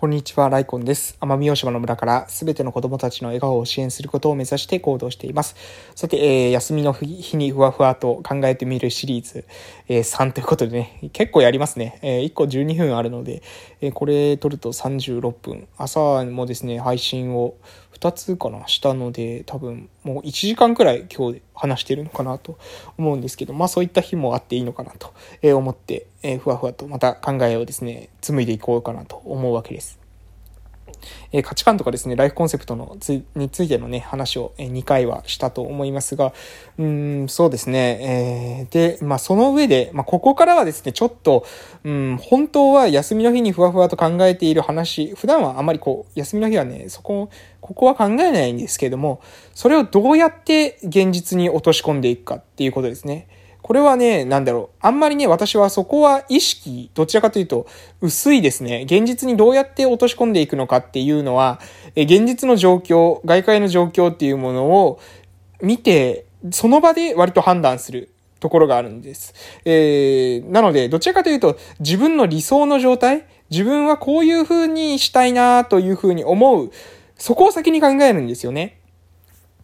こんにちは、ライコンです。奄美大島の村からすべての子供たちの笑顔を支援することを目指して行動しています。さて、えー、休みの日にふわふわと考えてみるシリーズ、えー、3ということでね、結構やりますね。えー、1個12分あるので、えー、これ撮ると36分。朝もですね、配信を2つかな、したので、多分もう1時間くらい今日話してるのかなと思うんですけど、まあそういった日もあっていいのかなと思って、え、ふわふわとまた考えをですね、紡いでいこうかなと思うわけです。え、価値観とかですね、ライフコンセプトのつについてのね、話を、え、2回はしたと思いますが、うん、そうですね、えー、で、まあその上で、まあここからはですね、ちょっと、うん、本当は休みの日にふわふわと考えている話、普段はあまりこう、休みの日はね、そこ、ここは考えないんですけれども、それをどうやって現実に落とし込んでいくかっていうことですね。これはね、なんだろう。あんまりね、私はそこは意識、どちらかというと、薄いですね。現実にどうやって落とし込んでいくのかっていうのは、え現実の状況、外界の状況っていうものを見て、その場で割と判断するところがあるんです。えー、なので、どちらかというと、自分の理想の状態、自分はこういう風にしたいなという風に思う、そこを先に考えるんですよね。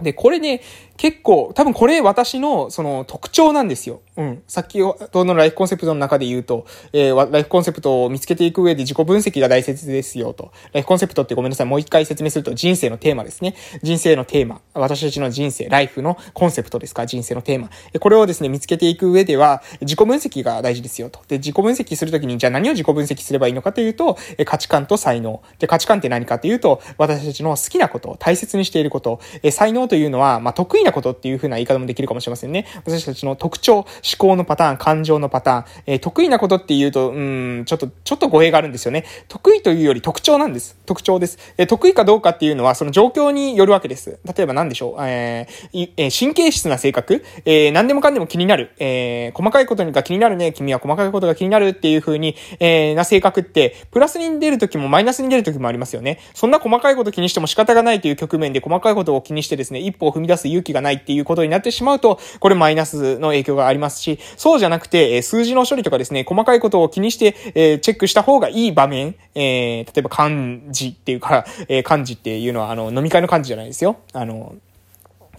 で、これね、結構、多分これ私のその特徴なんですよ。うん。さっきのライフコンセプトの中で言うと、えー、ライフコンセプトを見つけていく上で自己分析が大切ですよと。ライフコンセプトってごめんなさい。もう一回説明すると人生のテーマですね。人生のテーマ。私たちの人生、ライフのコンセプトですか？人生のテーマ。これをですね、見つけていく上では、自己分析が大事ですよと。で、自己分析するときに、じゃあ何を自己分析すればいいのかというと、価値観と才能。で、価値観って何かというと、私たちの好きなこと、大切にしていること。え才能というのは、まあ、得意意なことっていうふうな言い方もできるかもしれませんね。私たちの特徴、思考のパターン、感情のパターン、えー、得意なことっていうと、うん、ちょっと、ちょっと語弊があるんですよね。得意というより特徴なんです。特徴です。えー、得意かどうかっていうのは、その状況によるわけです。例えば何でしょう、えー、え、神経質な性格、えー、何でもかんでも気になる、えー、細かいことが気になるね、君は細かいことが気になるっていう風に、え、な性格って、プラスに出るときもマイナスに出るときもありますよね。そんな細かいこと気にしても仕方がないという局面で細かいことを気にしてですね、一歩を踏み出す勇気がないっていうことになってしまうと、これマイナスの影響がありますし、そうじゃなくて、え数字の処理とかですね、細かいことを気にして、えチェックした方がいい場面、えー、例えば漢字っていうか、えー、漢字っていうのは、あの、飲み会の漢字じゃないですよ。あの、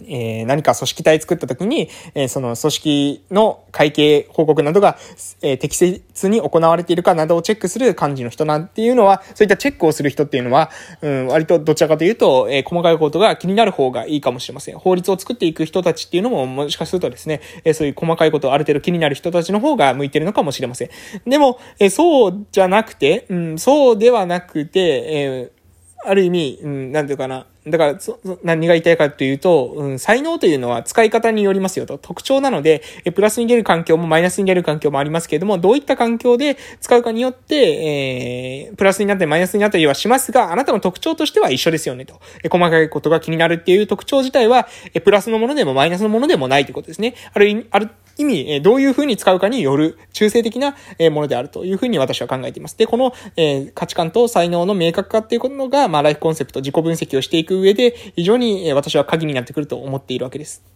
えー、何か組織体作った時に、えー、その組織の会計報告などが、えー、適切に行われているかなどをチェックする幹事の人なんていうのは、そういったチェックをする人っていうのは、うん、割とどちらかというと、え、細かいことが気になる方がいいかもしれません。法律を作っていく人たちっていうのも、もしかするとですね、え、そういう細かいことある程度気になる人たちの方が向いてるのかもしれません。でも、え、そうじゃなくて、うん、そうではなくて、えある意味、うん、なんていうかな。だから、そ、何が言いたいかというと、うん、才能というのは使い方によりますよと。特徴なので、え、プラスに出る環境もマイナスに出る環境もありますけれども、どういった環境で使うかによって、えー、プラスになったりマイナスになったりはしますが、あなたの特徴としては一緒ですよねと。え、細かいことが気になるっていう特徴自体は、え、プラスのものでもマイナスのものでもないということですね。ある、ある、意味、えどういうふうに使うかによる中性的なえものであるというふうに私は考えています。で、この、え価値観と才能の明確化っていうことが、まあ、ライフコンセプト、自己分析をしていく上で、非常にえ私は鍵になってくると思っているわけです。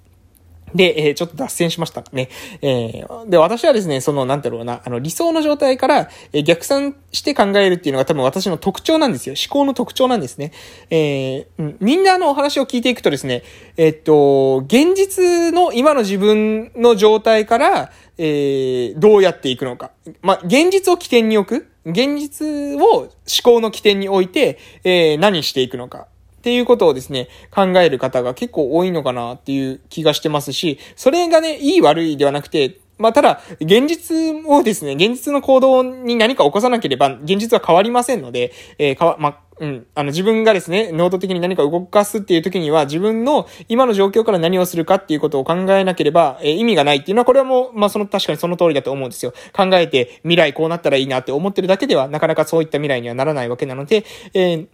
で、えー、ちょっと脱線しましたね。えー、で、私はですね、その、なんだろうな、あの、理想の状態から、えー、逆算して考えるっていうのが多分私の特徴なんですよ。思考の特徴なんですね。えー、みんなのお話を聞いていくとですね、えー、っと、現実の今の自分の状態から、えー、どうやっていくのか。まあ、現実を起点に置く。現実を思考の起点に置いて、えー、何していくのか。っていうことをですね、考える方が結構多いのかなっていう気がしてますし、それがね、いい悪いではなくて、まあ、ただ、現実をですね、現実の行動に何か起こさなければ、現実は変わりませんので、えー、かわ、まあ、うん。あの、自分がですね、能動的に何か動かすっていう時には、自分の今の状況から何をするかっていうことを考えなければ、えー、意味がないっていうのは、これはもう、まあ、その、確かにその通りだと思うんですよ。考えて、未来こうなったらいいなって思ってるだけでは、なかなかそういった未来にはならないわけなので、えー、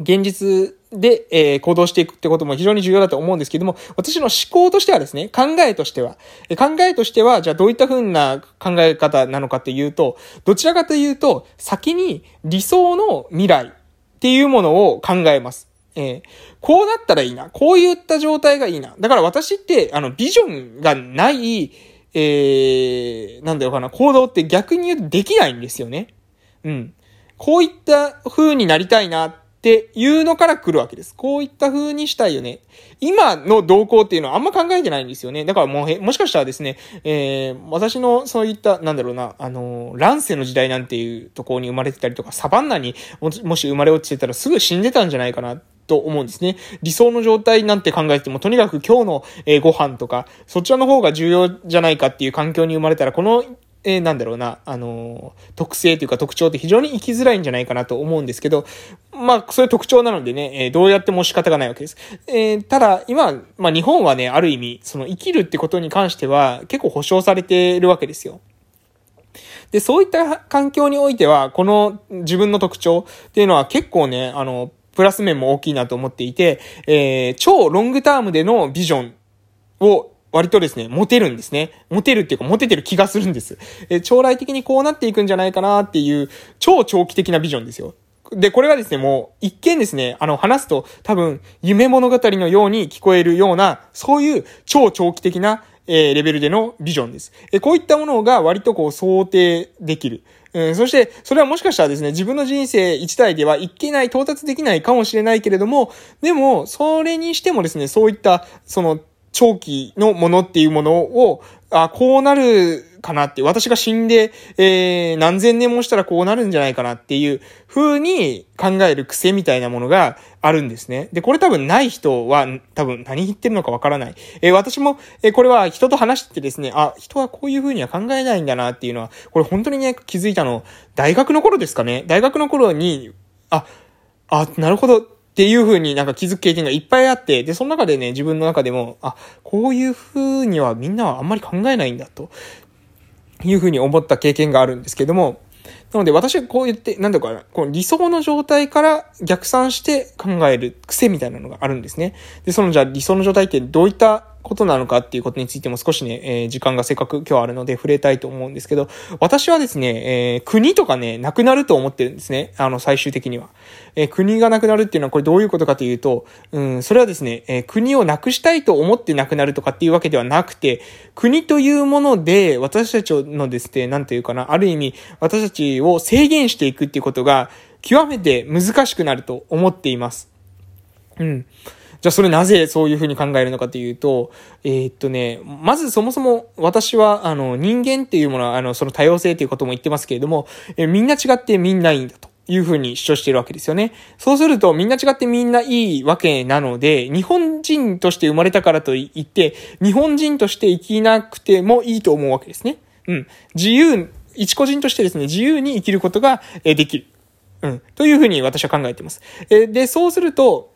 現実で、えー、行動していくってことも非常に重要だと思うんですけども、私の思考としてはですね、考えとしては、え考えとしては、じゃあどういった風な考え方なのかっていうと、どちらかというと、先に理想の未来っていうものを考えます。えー、こうなったらいいな。こういった状態がいいな。だから私って、あの、ビジョンがない、えー、なんだろうかな、行動って逆に言うとできないんですよね。うん。こういった風になりたいなっていうのから来るわけです。こういった風にしたいよね。今の動向っていうのはあんま考えてないんですよね。だからもう、もしかしたらですね、えー、私のそういった、なんだろうな、あの、乱世の時代なんていうところに生まれてたりとか、サバンナにもし生まれ落ちてたらすぐ死んでたんじゃないかなと思うんですね。理想の状態なんて考えても、とにかく今日の、えご飯とか、そちらの方が重要じゃないかっていう環境に生まれたら、このえー、なんだろうな、あのー、特性というか特徴って非常に生きづらいんじゃないかなと思うんですけど、まあ、そういう特徴なのでね、えー、どうやっても仕方がないわけです。え、ただ、今、まあ、日本はね、ある意味、その生きるってことに関しては結構保障されているわけですよ。で、そういった環境においては、この自分の特徴っていうのは結構ね、あの、プラス面も大きいなと思っていて、え、超ロングタームでのビジョンを割とですね、モテるんですね。モテるっていうか、モテてる気がするんです。え将来的にこうなっていくんじゃないかなっていう、超長期的なビジョンですよ。で、これがですね、もう、一見ですね、あの、話すと多分、夢物語のように聞こえるような、そういう超長期的な、えー、レベルでのビジョンです。えこういったものが割とこう想定できる。うん、そして、それはもしかしたらですね、自分の人生一台ではいけない、到達できないかもしれないけれども、でも、それにしてもですね、そういった、その、長期のものっていうものを、あ、こうなるかなって、私が死んで、えー、何千年もしたらこうなるんじゃないかなっていう風に考える癖みたいなものがあるんですね。で、これ多分ない人は多分何言ってるのかわからない。えー、私も、えー、これは人と話してですね、あ、人はこういう風には考えないんだなっていうのは、これ本当にね、気づいたの、大学の頃ですかね。大学の頃に、あ、あ、なるほど。っていう風になんか気づく経験がいっぱいあって、で、その中でね、自分の中でも、あ、こういう風にはみんなはあんまり考えないんだと、いう風に思った経験があるんですけども、なので私はこう言って、なんだかな、この理想の状態から逆算して考える癖みたいなのがあるんですね。で、そのじゃあ理想の状態ってどういったことなのかっていうことについても少しね、えー、時間がせっかく今日あるので触れたいと思うんですけど、私はですね、えー、国とかね、なくなると思ってるんですね。あの、最終的には。えー、国がなくなるっていうのはこれどういうことかというと、うん、それはですね、え国をなくしたいと思ってなくなるとかっていうわけではなくて、国というもので私たちのですね、なんていうかな、ある意味私たちを制限していくっていうことが極めて難しくなると思っています。うん。じゃあそれなぜそういうふうに考えるのかというと、えー、っとね、まずそもそも私は、あの、人間っていうものは、あの、その多様性ということも言ってますけれども、えみんな違ってみんないいんだと。いうふうに主張しているわけですよね。そうするとみんな違ってみんないいわけなので、日本人として生まれたからといって、日本人として生きなくてもいいと思うわけですね。うん。自由、一個人としてですね、自由に生きることができる。うん。というふうに私は考えています。で、そうすると、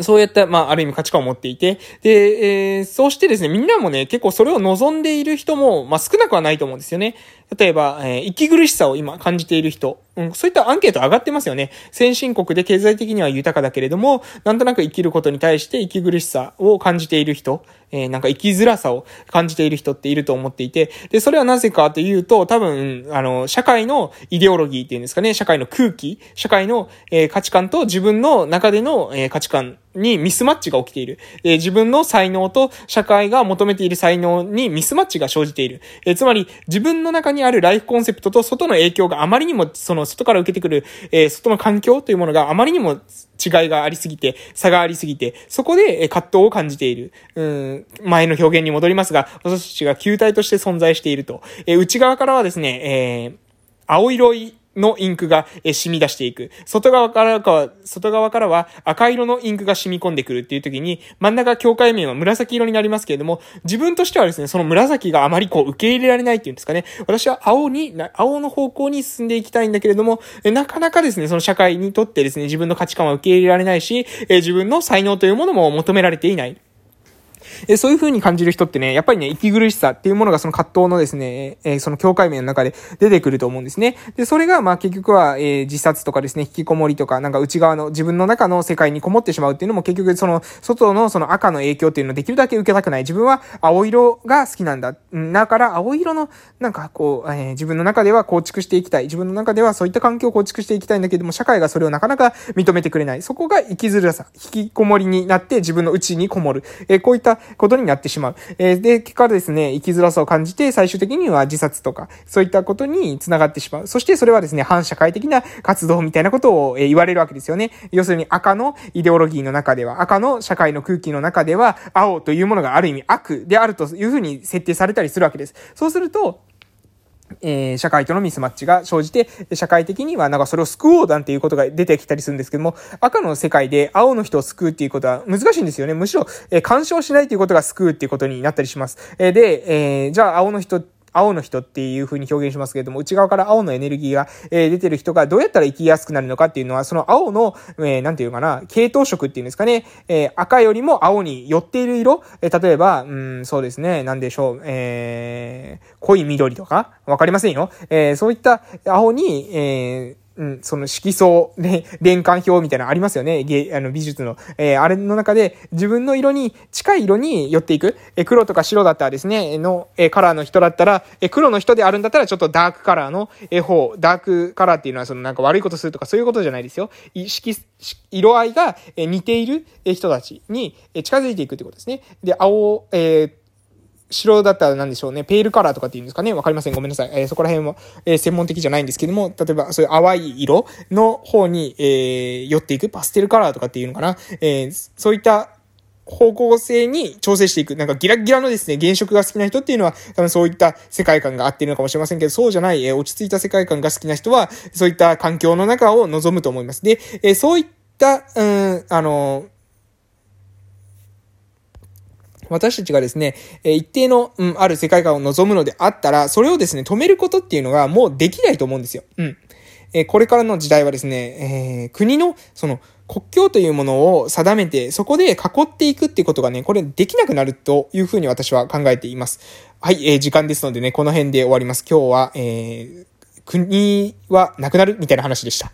そうやった、まあ、ある意味価値観を持っていて、で、えー、そうしてですね、みんなもね、結構それを望んでいる人も、まあ、少なくはないと思うんですよね。例えば、えー、息苦しさを今感じている人、うん、そういったアンケート上がってますよね。先進国で経済的には豊かだけれども、なんとなく生きることに対して息苦しさを感じている人、えー、なんか生きづらさを感じている人っていると思っていて、で、それはなぜかというと、多分、あの、社会のイデオロギーっていうんですかね、社会の空気、社会の、えー、価値観と自分の中での、えー、価値観にミスマッチが起きている。えー、自分の才能と社会が求めている才能にミスマッチが生じている。えー、つまり、自分の中にあるライフコンセプトと外の影響があまりにも、その外から受けてくる、えー、外の環境というものがあまりにも違いがありすぎて、差がありすぎて、そこで葛藤を感じている。うん、前の表現に戻りますが、私たちが球体として存在していると。えー、内側からはですね、えー、青色いのインクが染み出していく。外側からか外側からは赤色のインクが染み込んでくるっていう時に、真ん中境界面は紫色になりますけれども、自分としてはですね、その紫があまりこう受け入れられないっていうんですかね。私は青に、青の方向に進んでいきたいんだけれども、なかなかですね、その社会にとってですね、自分の価値観は受け入れられないし、自分の才能というものも求められていない。えそういう風に感じる人ってね、やっぱりね、息苦しさっていうものがその葛藤のですね、えその境界面の中で出てくると思うんですね。で、それが、まあ結局は、え自殺とかですね、引きこもりとか、なんか内側の自分の中の世界にこもってしまうっていうのも結局その、外のその赤の影響っていうのをできるだけ受けたくない。自分は青色が好きなんだ。だから青色の、なんかこう、えー、自分の中では構築していきたい。自分の中ではそういった環境を構築していきたいんだけども、社会がそれをなかなか認めてくれない。そこが生きづらさ、引きこもりになって自分の内にこもる。えー、こういったことになってしまう。えー、で、結果ですね、生きづらさを感じて、最終的には自殺とか、そういったことにつながってしまう。そしてそれはですね、反社会的な活動みたいなことを、えー、言われるわけですよね。要するに赤のイデオロギーの中では、赤の社会の空気の中では、青というものがある意味悪であるというふうに設定されたりするわけです。そうすると、えー、社会とのミスマッチが生じて、社会的にはなんかそれを救おうなんていうことが出てきたりするんですけども、赤の世界で青の人を救うっていうことは難しいんですよね。むしろ、えー、干渉しないということが救うっていうことになったりします。えー、で、えー、じゃあ青の人青の人っていう風に表現しますけれども、内側から青のエネルギーが、えー、出てる人がどうやったら生きやすくなるのかっていうのは、その青の、えー、なんていうかな、系統色っていうんですかね、えー、赤よりも青に寄っている色、えー、例えば、うん、そうですね、なんでしょう、えー、濃い緑とか、わかりませんよ。えー、そういった青に、えー、うん、その色相、ね、連環表みたいなのありますよね。芸、あの、美術の。えー、あれの中で自分の色に、近い色に寄っていく。えー、黒とか白だったらですね、の、えー、カラーの人だったら、えー、黒の人であるんだったらちょっとダークカラーの、えー、方、ダークカラーっていうのはそのなんか悪いことするとかそういうことじゃないですよ。意識、色合いがえ似ている人たちに近づいていくってことですね。で、青、えー白だったら何でしょうね。ペールカラーとかっていうんですかね。わかりません。ごめんなさい。えー、そこら辺は、えー、専門的じゃないんですけども、例えばそういう淡い色の方に、えー、寄っていくパステルカラーとかっていうのかな。え、そういった方向性に調整していく。なんかギラギラのですね、原色が好きな人っていうのは、多分そういった世界観が合ってるのかもしれませんけど、そうじゃない、え、落ち着いた世界観が好きな人は、そういった環境の中を望むと思います。で、え、そういった、うん、あの私たちがですね、え一定の、うん、ある世界観を望むのであったら、それをですね、止めることっていうのがもうできないと思うんですよ。うん。えこれからの時代はですね、えー、国の、その、国境というものを定めて、そこで囲っていくっていうことがね、これできなくなるというふうに私は考えています。はい、えー、時間ですのでね、この辺で終わります。今日は、えー、国はなくなるみたいな話でした。